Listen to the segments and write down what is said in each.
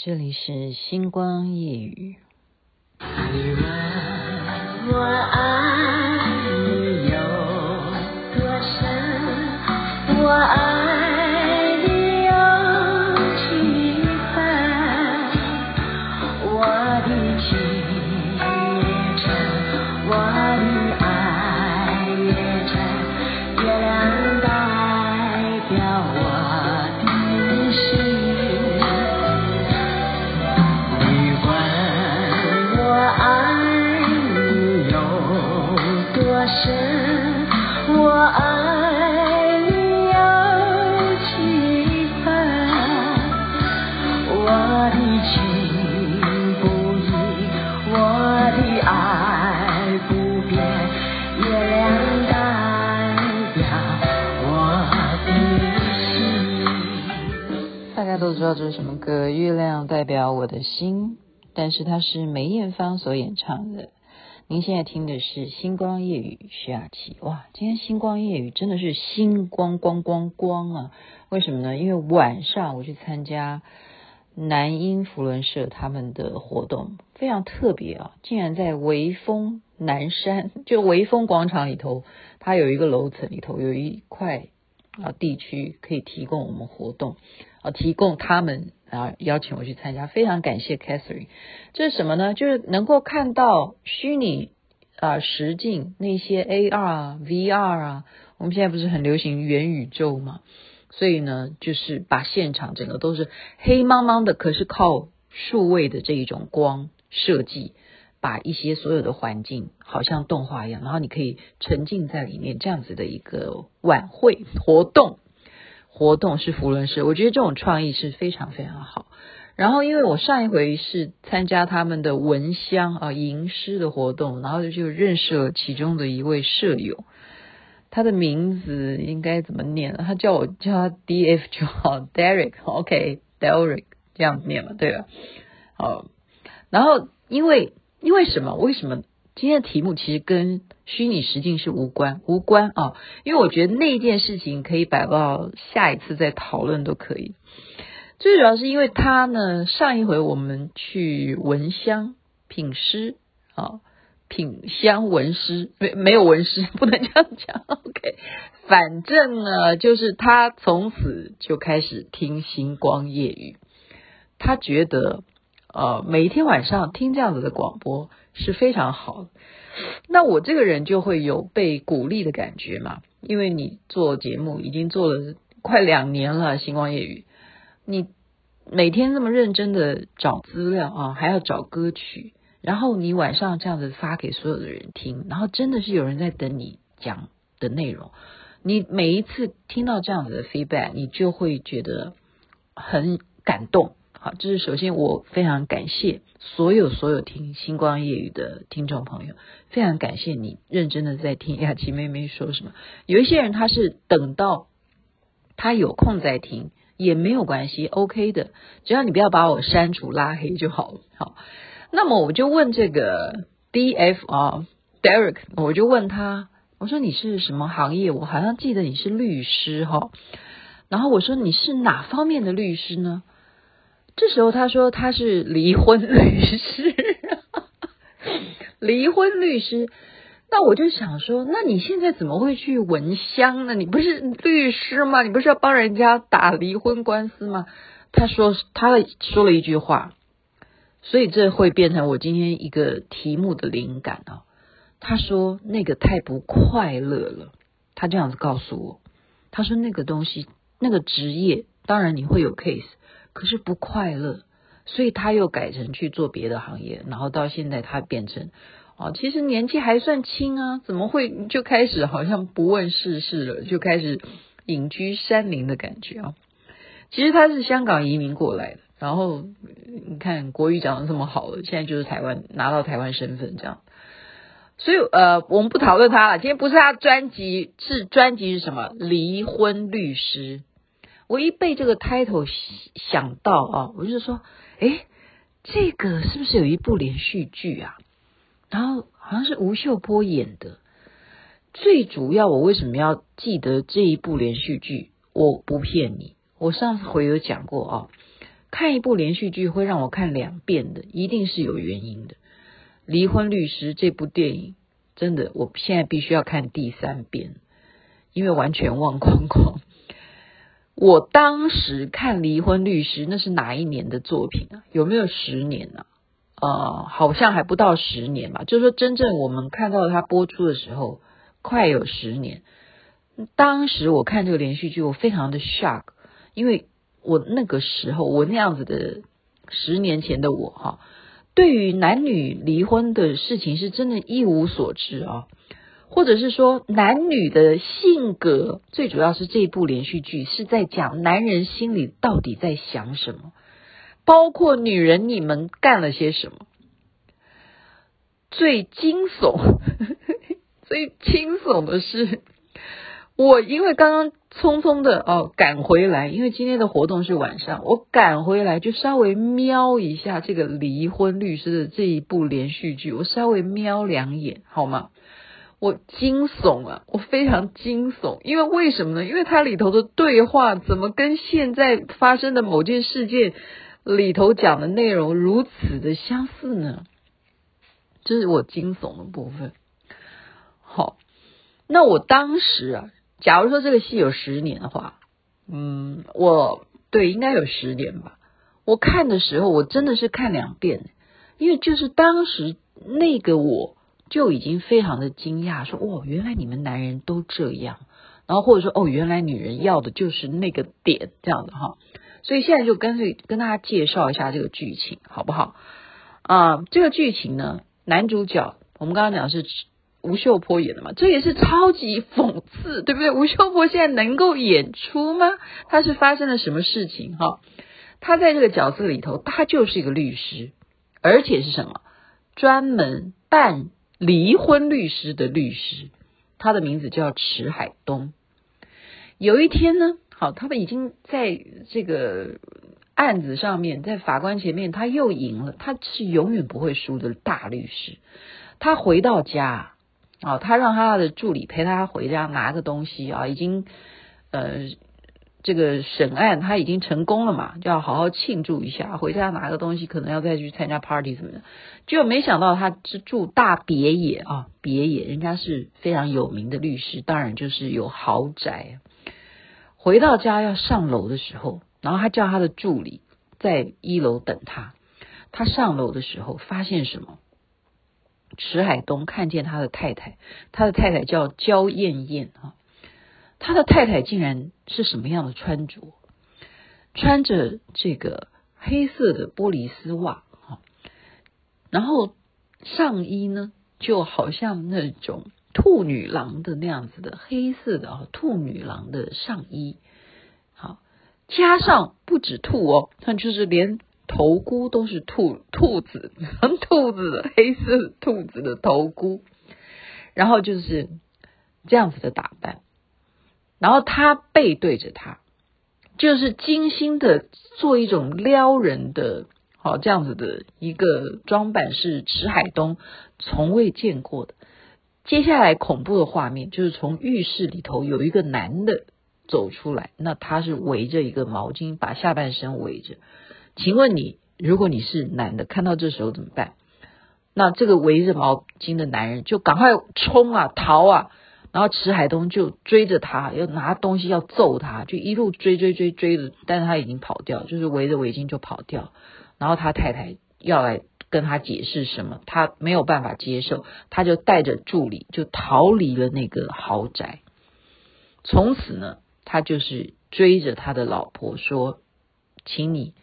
这里是星光夜语。大家都知道这是什么歌，《月亮代表我的心》，但是它是梅艳芳所演唱的。您现在听的是《星光夜雨》，徐雅琪。哇，今天《星光夜雨》真的是星光光光光啊！为什么呢？因为晚上我去参加南音福伦社他们的活动，非常特别啊！竟然在微风南山，就微风广场里头，它有一个楼层里头有一块啊地区可以提供我们活动。啊，提供他们啊，邀请我去参加，非常感谢 Catherine。这是什么呢？就是能够看到虚拟啊、实境那些 AR 啊、VR 啊。我们现在不是很流行元宇宙嘛？所以呢，就是把现场整个都是黑茫茫的，可是靠数位的这一种光设计，把一些所有的环境好像动画一样，然后你可以沉浸在里面，这样子的一个晚会活动。活动是扶轮社，我觉得这种创意是非常非常好。然后，因为我上一回是参加他们的闻香啊吟诗的活动，然后就认识了其中的一位舍友，他的名字应该怎么念？他叫我叫他 DF 就好，Derek，OK，Derek 这样念嘛，对吧？好，然后因为因为什么？为什么？今天的题目其实跟虚拟实境是无关，无关啊，因为我觉得那件事情可以摆到下一次再讨论都可以。最主要是因为他呢，上一回我们去闻香品诗啊，品香闻诗，没没有闻诗，不能这样讲。OK，反正呢，就是他从此就开始听星光夜语，他觉得呃，每一天晚上听这样子的广播。是非常好，那我这个人就会有被鼓励的感觉嘛，因为你做节目已经做了快两年了，星光夜语，你每天这么认真的找资料啊，还要找歌曲，然后你晚上这样子发给所有的人听，然后真的是有人在等你讲的内容，你每一次听到这样子的 feedback，你就会觉得很感动。好，这是首先我非常感谢所有所有听星光夜语的听众朋友，非常感谢你认真的在听雅琪妹妹说什么。有一些人他是等到他有空再听也没有关系，OK 的，只要你不要把我删除拉黑就好了。好，那么我就问这个 DF 啊 Derek，我就问他，我说你是什么行业？我好像记得你是律师哈，然后我说你是哪方面的律师呢？这时候他说他是离婚律师，离婚律师。那我就想说，那你现在怎么会去闻香呢？你不是律师吗？你不是要帮人家打离婚官司吗？他说他说了一句话，所以这会变成我今天一个题目的灵感啊。他说那个太不快乐了，他这样子告诉我，他说那个东西那个职业，当然你会有 case。可是不快乐，所以他又改成去做别的行业，然后到现在他变成哦，其实年纪还算轻啊，怎么会就开始好像不问世事了，就开始隐居山林的感觉啊？其实他是香港移民过来的，然后你看国语讲的这么好了，现在就是台湾拿到台湾身份这样，所以呃，我们不讨论他了。今天不是他专辑，是专辑是什么？离婚律师。我一被这个 title 想到啊，我就说，诶，这个是不是有一部连续剧啊？然后好像是吴秀波演的。最主要，我为什么要记得这一部连续剧？我不骗你，我上次回有讲过啊。看一部连续剧会让我看两遍的，一定是有原因的。《离婚律师》这部电影，真的，我现在必须要看第三遍，因为完全忘光光。我当时看《离婚律师》，那是哪一年的作品啊？有没有十年呢？啊？呃，好像还不到十年吧。就是说，真正我们看到它播出的时候，快有十年。当时我看这个连续剧，我非常的 shock，因为我那个时候，我那样子的十年前的我，哈。对于男女离婚的事情是真的一无所知啊，或者是说男女的性格，最主要是这部连续剧是在讲男人心里到底在想什么，包括女人你们干了些什么。最惊悚，最惊悚的是。我因为刚刚匆匆的哦赶回来，因为今天的活动是晚上，我赶回来就稍微瞄一下这个离婚律师的这一部连续剧，我稍微瞄两眼好吗？我惊悚啊，我非常惊悚，因为为什么呢？因为它里头的对话怎么跟现在发生的某件事件里头讲的内容如此的相似呢？这是我惊悚的部分。好，那我当时啊。假如说这个戏有十年的话，嗯，我对应该有十年吧。我看的时候，我真的是看两遍，因为就是当时那个我就已经非常的惊讶，说哦，原来你们男人都这样，然后或者说哦，原来女人要的就是那个点这样的哈。所以现在就干脆跟大家介绍一下这个剧情，好不好？啊，这个剧情呢，男主角我们刚刚讲是。吴秀波演的嘛，这也是超级讽刺，对不对？吴秀波现在能够演出吗？他是发生了什么事情？哈，他在这个角色里头，他就是一个律师，而且是什么？专门办离婚律师的律师。他的名字叫池海东。有一天呢，好，他们已经在这个案子上面，在法官前面，他又赢了。他是永远不会输的大律师。他回到家。哦，他让他的助理陪他回家拿个东西啊，已经呃这个审案他已经成功了嘛，就要好好庆祝一下。回家拿个东西，可能要再去参加 party 什么的。结果没想到他是住大别野啊，别野人家是非常有名的律师，当然就是有豪宅。回到家要上楼的时候，然后他叫他的助理在一楼等他。他上楼的时候发现什么？池海东看见他的太太，他的太太叫焦艳艳啊，他的太太竟然是什么样的穿着？穿着这个黑色的玻璃丝袜啊，然后上衣呢，就好像那种兔女郎的那样子的黑色的啊，兔女郎的上衣，好，加上不止兔哦，他就是连。头箍都是兔兔子，兔子的黑色兔子的头箍，然后就是这样子的打扮，然后他背对着他，就是精心的做一种撩人的，好这样子的一个装扮，是池海东从未见过的。接下来恐怖的画面就是从浴室里头有一个男的走出来，那他是围着一个毛巾，把下半身围着。请问你，如果你是男的，看到这时候怎么办？那这个围着毛巾的男人就赶快冲啊，逃啊！然后池海东就追着他，要拿东西要揍他，就一路追追追追的，但是他已经跑掉，就是围着围巾就跑掉。然后他太太要来跟他解释什么，他没有办法接受，他就带着助理就逃离了那个豪宅。从此呢，他就是追着他的老婆说：“请你。”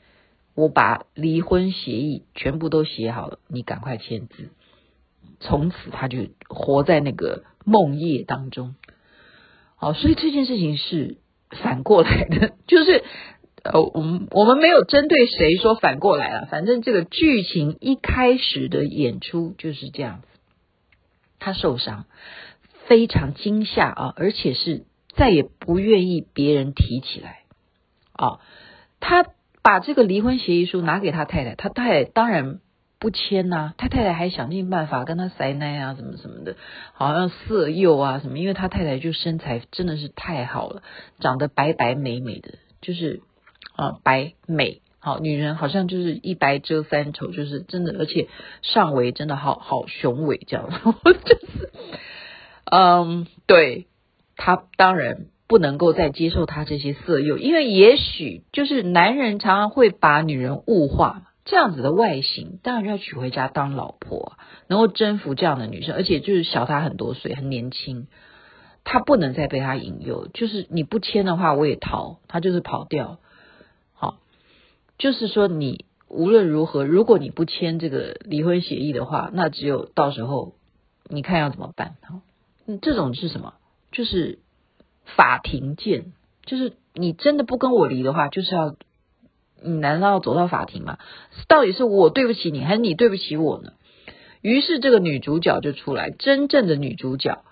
我把离婚协议全部都写好了，你赶快签字。从此他就活在那个梦夜当中。好，所以这件事情是反过来的，就是呃，我们我们没有针对谁说反过来了，反正这个剧情一开始的演出就是这样子。他受伤，非常惊吓啊，而且是再也不愿意别人提起来啊，他。把这个离婚协议书拿给他太太，他太太当然不签呐、啊。他太太还想尽办法跟他塞奶啊，什么什么的，好像色诱啊什么。因为他太太就身材真的是太好了，长得白白美美的，就是啊白美好，女人好像就是一白遮三丑，就是真的，而且上围真的好好雄伟，这样，就是，嗯，对，他当然不能够再接受他这些色诱，因为也许就是男人常常会把女人物化，这样子的外形，当然要娶回家当老婆，能够征服这样的女生，而且就是小他很多岁，很年轻，他不能再被他引诱，就是你不签的话，我也逃，他就是跑掉。好就是说，你无论如何，如果你不签这个离婚协议的话，那只有到时候你看要怎么办？哈，这种是什么？就是法庭见。就是你真的不跟我离的话，就是要你难道要走到法庭吗？到底是我对不起你，还是你对不起我呢？于是这个女主角就出来，真正的女主角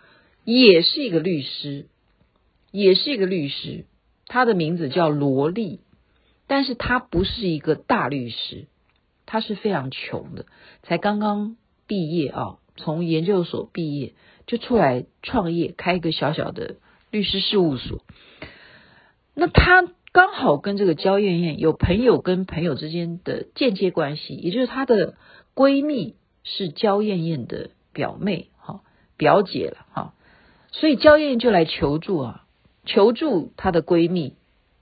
也是一个律师，也是一个律师，她的名字叫罗莉。但是她不是一个大律师，她是非常穷的，才刚刚毕业啊，从研究所毕业就出来创业，开一个小小的律师事务所。那她刚好跟这个焦艳艳有朋友跟朋友之间的间接关系，也就是她的闺蜜是焦艳艳的表妹哈，表姐了哈，所以焦艳艳就来求助啊，求助她的闺蜜。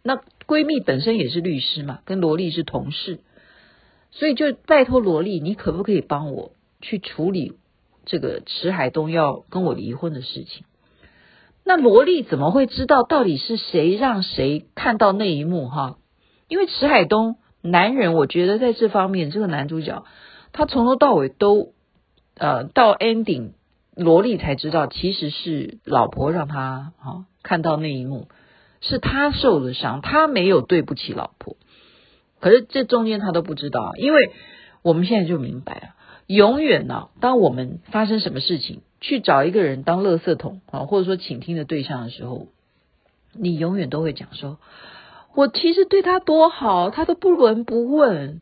那闺蜜本身也是律师嘛，跟罗莉是同事，所以就拜托罗莉，你可不可以帮我去处理这个池海东要跟我离婚的事情？那罗莉怎么会知道到底是谁让谁看到那一幕哈？因为池海东男人，我觉得在这方面，这个男主角他从头到尾都呃到 ending，罗莉才知道其实是老婆让他啊看到那一幕。是他受了伤，他没有对不起老婆，可是这中间他都不知道，因为我们现在就明白了，永远呢，当我们发生什么事情，去找一个人当垃圾桶啊，或者说倾听的对象的时候，你永远都会讲说，我其实对他多好，他都不闻不问。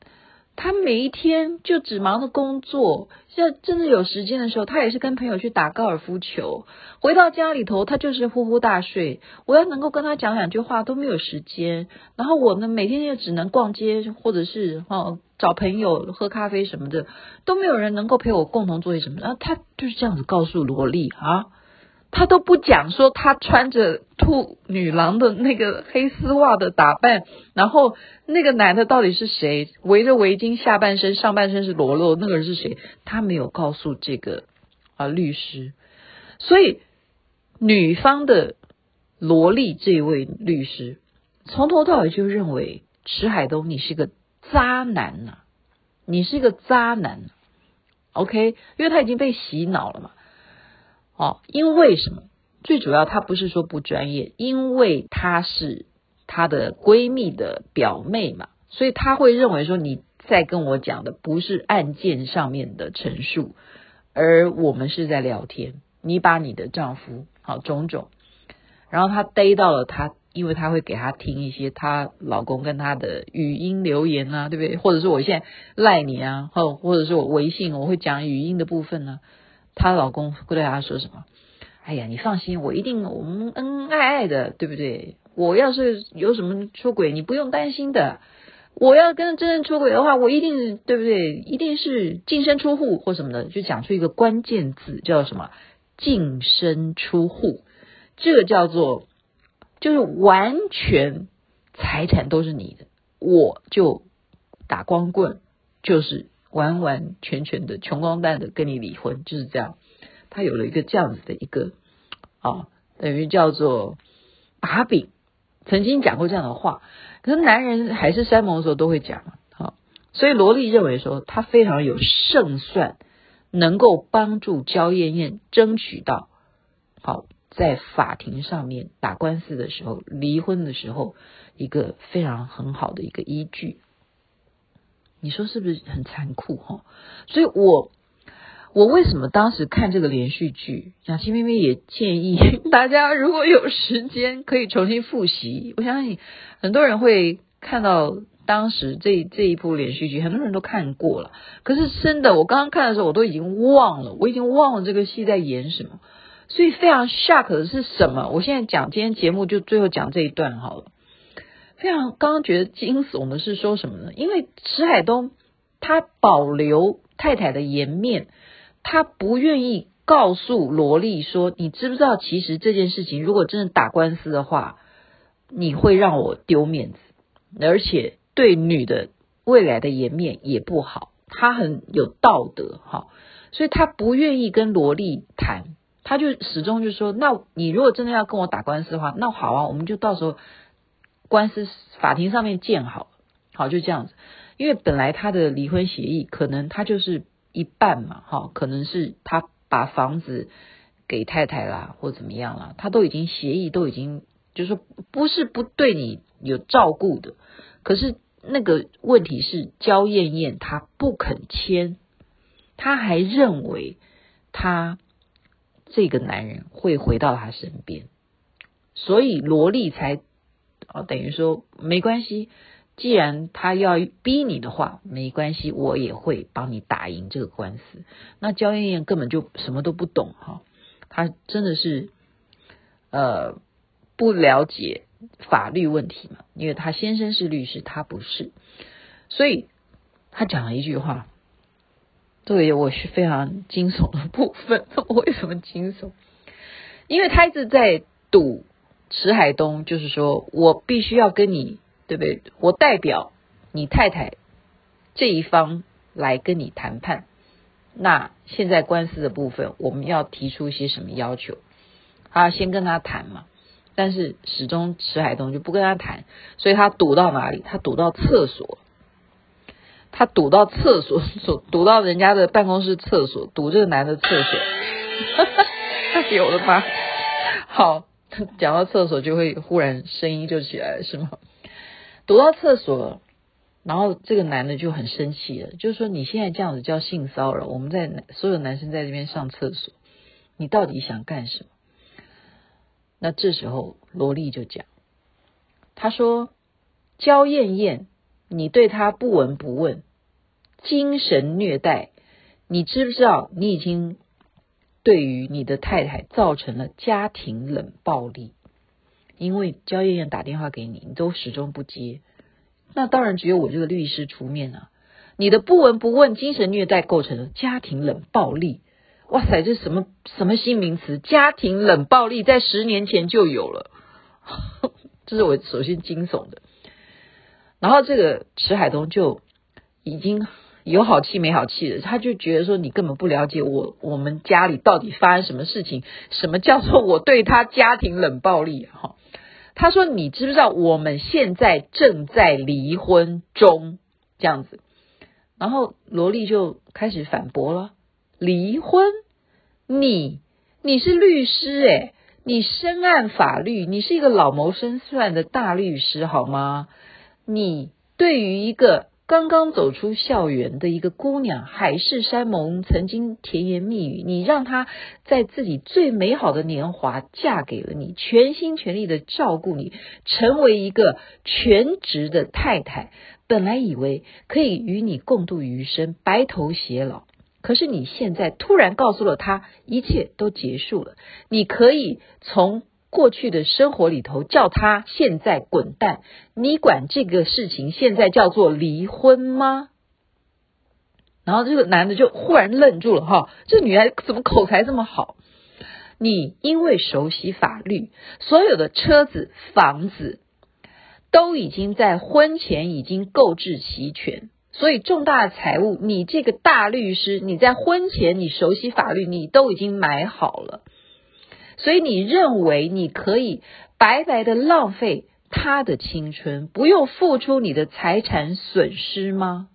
他每一天就只忙着工作，像真的有时间的时候，他也是跟朋友去打高尔夫球。回到家里头，他就是呼呼大睡。我要能够跟他讲两句话都没有时间。然后我呢，每天也只能逛街，或者是哦找朋友喝咖啡什么的，都没有人能够陪我共同做些什么。然后他就是这样子告诉萝莉啊。他都不讲说他穿着兔女郎的那个黑丝袜的打扮，然后那个男的到底是谁？围着围巾，下半身上半身是裸露，那个人是谁？他没有告诉这个啊律师，所以女方的萝莉这位律师从头到尾就认为池海东你是个渣男呐、你是个渣男，OK？因为他已经被洗脑了嘛。哦，因为什么？最主要，她不是说不专业，因为她是她的闺蜜的表妹嘛，所以她会认为说你在跟我讲的不是案件上面的陈述，而我们是在聊天。你把你的丈夫好种种，然后她逮到了她，因为她会给她听一些她老公跟她的语音留言啊，对不对？或者是我现在赖你啊，或或者是我微信我会讲语音的部分呢、她老公会对她说什么？哎呀，你放心，我一定我们恩恩爱爱的，对不对？我要是有什么出轨，你不用担心的。我要跟真正出轨的话，我一定对不对？一定是净身出户或什么的，就讲出一个关键字叫什么？净身出户，这个叫做就是完全财产都是你的，我就打光棍，就是。完完全全的穷光蛋的跟你离婚，就是这样。他有了一个这样子的一个啊，等于叫做把柄。曾经讲过这样的话，可是男人海誓山盟的时候都会讲啊。所以罗莉认为说，他非常有胜算，能够帮助焦艳艳争取到好在法庭上面打官司的时候，离婚的时候一个非常很好的一个依据。你说是不是很残酷哈？所以我我为什么当时看这个连续剧，雅琪妹妹也建议 大家如果有时间可以重新复习。我相信很多人会看到当时这这一部连续剧，很多人都看过了。可是真的，我刚刚看的时候，我都已经忘了，我已经忘了这个戏在演什么。所以非常 shock 的是什么？我现在讲今天节目就最后讲这一段好了。非常刚刚觉得惊悚的是说什么呢？因为池海东他保留太太的颜面，他不愿意告诉罗丽说：“你知不知道，其实这件事情如果真的打官司的话，你会让我丢面子，而且对女的未来的颜面也不好。他很有道德，哈，所以他不愿意跟罗丽谈。”他就始终就说：“那你如果真的要跟我打官司的话，那好啊，我们就到时候官司法庭上面见好，好就这样子。因为本来他的离婚协议可能他就是一半嘛，哈，可能是他把房子给太太啦，或怎么样啦，他都已经协议都已经就是说不是不对你有照顾的，可是那个问题是焦艳艳她不肯签，她还认为他。”这个男人会回到他身边，所以罗丽才哦，等于说没关系，既然他要逼你的话，没关系，我也会帮你打赢这个官司。那焦艳艳根本就什么都不懂哈，她真的是呃不了解法律问题嘛，因为她先生是律师，她不是，所以她讲了一句话。对，我是非常惊悚的部分。我为什么惊悚？因为他一直在赌池海东，就是说我必须要跟你，对不对？我代表你太太这一方来跟你谈判。那现在官司的部分，我们要提出一些什么要求？他先跟他谈嘛，但是始终池海东就不跟他谈，所以他堵到哪里？他堵到厕所。他堵到厕所，所堵到人家的办公室厕所，堵这个男的厕所。哎呦我的妈！好，讲到厕所就会忽然声音就起来了，是吗？堵到厕所，然后这个男的就很生气了，就是说你现在这样子叫性骚扰，我们在所有男生在这边上厕所，你到底想干什么？那这时候罗莉就讲，他说焦艳艳。你对他不闻不问，精神虐待，你知不知道？你已经对于你的太太造成了家庭冷暴力，因为焦燕燕打电话给你，你都始终不接。那当然只有我这个律师出面啊！你的不闻不问，精神虐待构成了家庭冷暴力。哇塞，这什么什么新名词？家庭冷暴力在十年前就有了，这是我首先惊悚的。然后这个池海东就已经有好气没好气的，他就觉得说，你根本不了解我，我们家里到底发生什么事情，什么叫做我对他家庭冷暴力？哈，他说，你知不知道我们现在正在离婚中？这样子，然后罗丽就开始反驳了，离婚？你你是律师诶，你深谙法律，你是一个老谋深算的大律师好吗？你对于一个刚刚走出校园的一个姑娘，海誓山盟，曾经甜言蜜语，你让她在自己最美好的年华嫁给了你，全心全力的照顾你，成为一个全职的太太，本来以为可以与你共度余生，白头偕老，可是你现在突然告诉了她，一切都结束了，你可以从。过去的生活里头，叫他现在滚蛋！你管这个事情现在叫做离婚吗？然后这个男的就忽然愣住了，哈，这女孩怎么口才这么好？你因为熟悉法律，所有的车子、房子都已经在婚前已经购置齐全，所以重大的财物，你这个大律师，你在婚前你熟悉法律，你都已经买好了。所以你认为你可以白白的浪费他的青春，不用付出你的财产损失吗？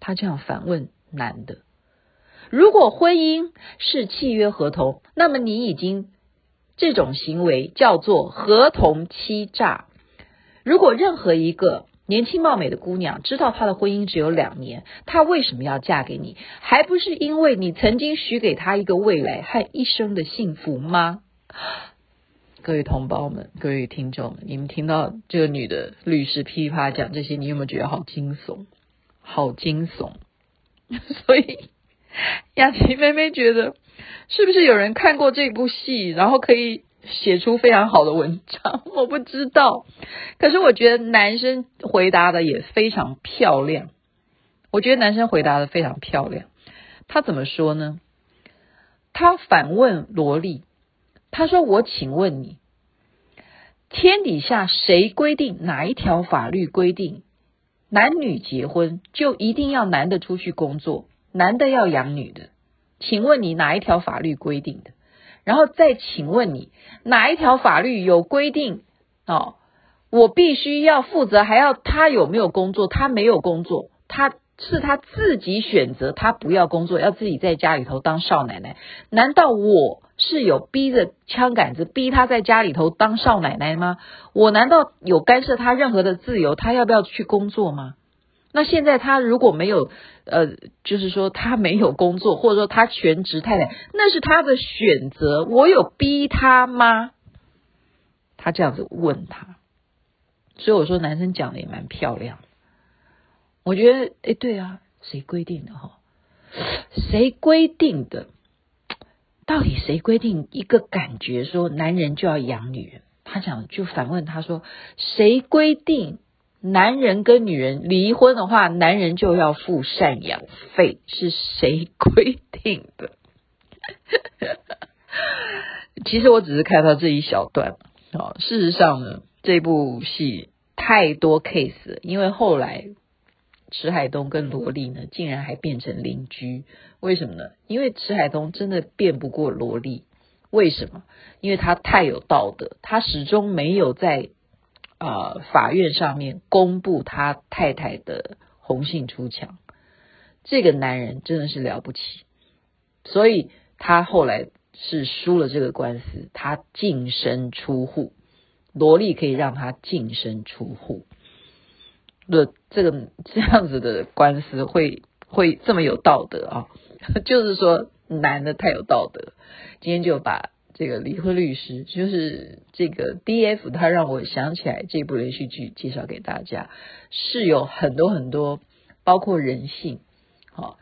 他这样反问男的。如果婚姻是契约合同，那么你已经这种行为叫做合同欺诈。如果任何一个年轻貌美的姑娘知道她的婚姻只有两年，她为什么要嫁给你？还不是因为你曾经许给她一个未来和一生的幸福吗？各位同胞们，各位听众们，你们听到这个女的律师噼啪讲这些，你有没有觉得好惊悚？好惊悚！所以雅琪妹妹觉得，是不是有人看过这部戏，然后可以写出非常好的文章，我不知道。可是我觉得男生回答的也非常漂亮。我觉得男生回答的非常漂亮。他怎么说呢？他反问萝莉，他说：“我请问你，天底下谁规定哪一条法律规定男女结婚就一定要男的出去工作，男的要养女的？请问你哪一条法律规定的？然后再请问你哪一条法律有规定？哦，我必须要负责，还要他有没有工作？他没有工作，他。”是他自己选择，他不要工作，要自己在家里头当少奶奶。难道我是有逼着枪杆子逼他在家里头当少奶奶吗？我难道有干涉他任何的自由？他要不要去工作吗？那现在他如果没有，呃，就是说他没有工作，或者说他全职太太，那是他的选择。我有逼他吗？他这样子问他，所以我说男生讲的也蛮漂亮。我觉得，哎，对啊，谁规定的哈？谁规定的？到底谁规定一个感觉说男人就要养女人？他讲就反问他说，谁规定男人跟女人离婚的话，男人就要付赡养费？是谁规定的？其实我只是看到这一小段啊。事实上呢，这部戏太多 case，因为后来。池海东跟萝莉呢，竟然还变成邻居，为什么呢？因为池海东真的辩不过萝莉，为什么？因为他太有道德，他始终没有在、呃、法院上面公布他太太的红杏出墙，这个男人真的是了不起，所以他后来是输了这个官司，他净身出户，萝莉可以让他净身出户。的这个这样子的官司会会这么有道德啊？就是说男的太有道德。今天就把这个离婚律师，就是这个 DF，他让我想起来这部连续剧，介绍给大家，是有很多很多，包括人性，好，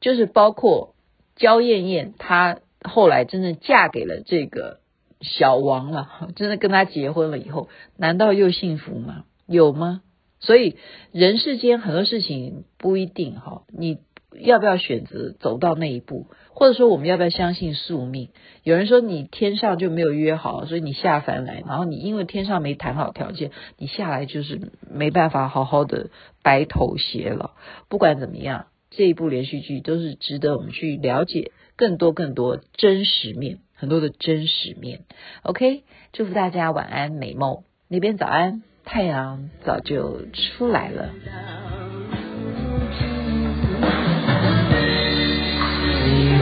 就是包括焦燕燕，她后来真的嫁给了这个小王了，真的跟他结婚了以后，难道又幸福吗？有吗？所以人世间很多事情不一定哈，你要不要选择走到那一步，或者说我们要不要相信宿命？有人说你天上就没有约好，所以你下凡来，然后你因为天上没谈好条件，你下来就是没办法好好的白头偕老。不管怎么样，这一部连续剧都是值得我们去了解更多更多真实面，很多的真实面。OK，祝福大家晚安美梦，那边早安。太阳早就出来了。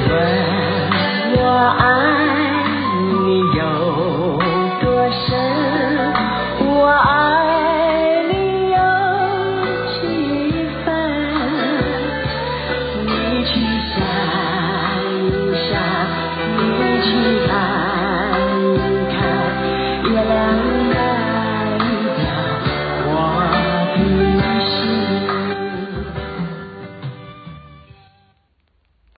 你问我爱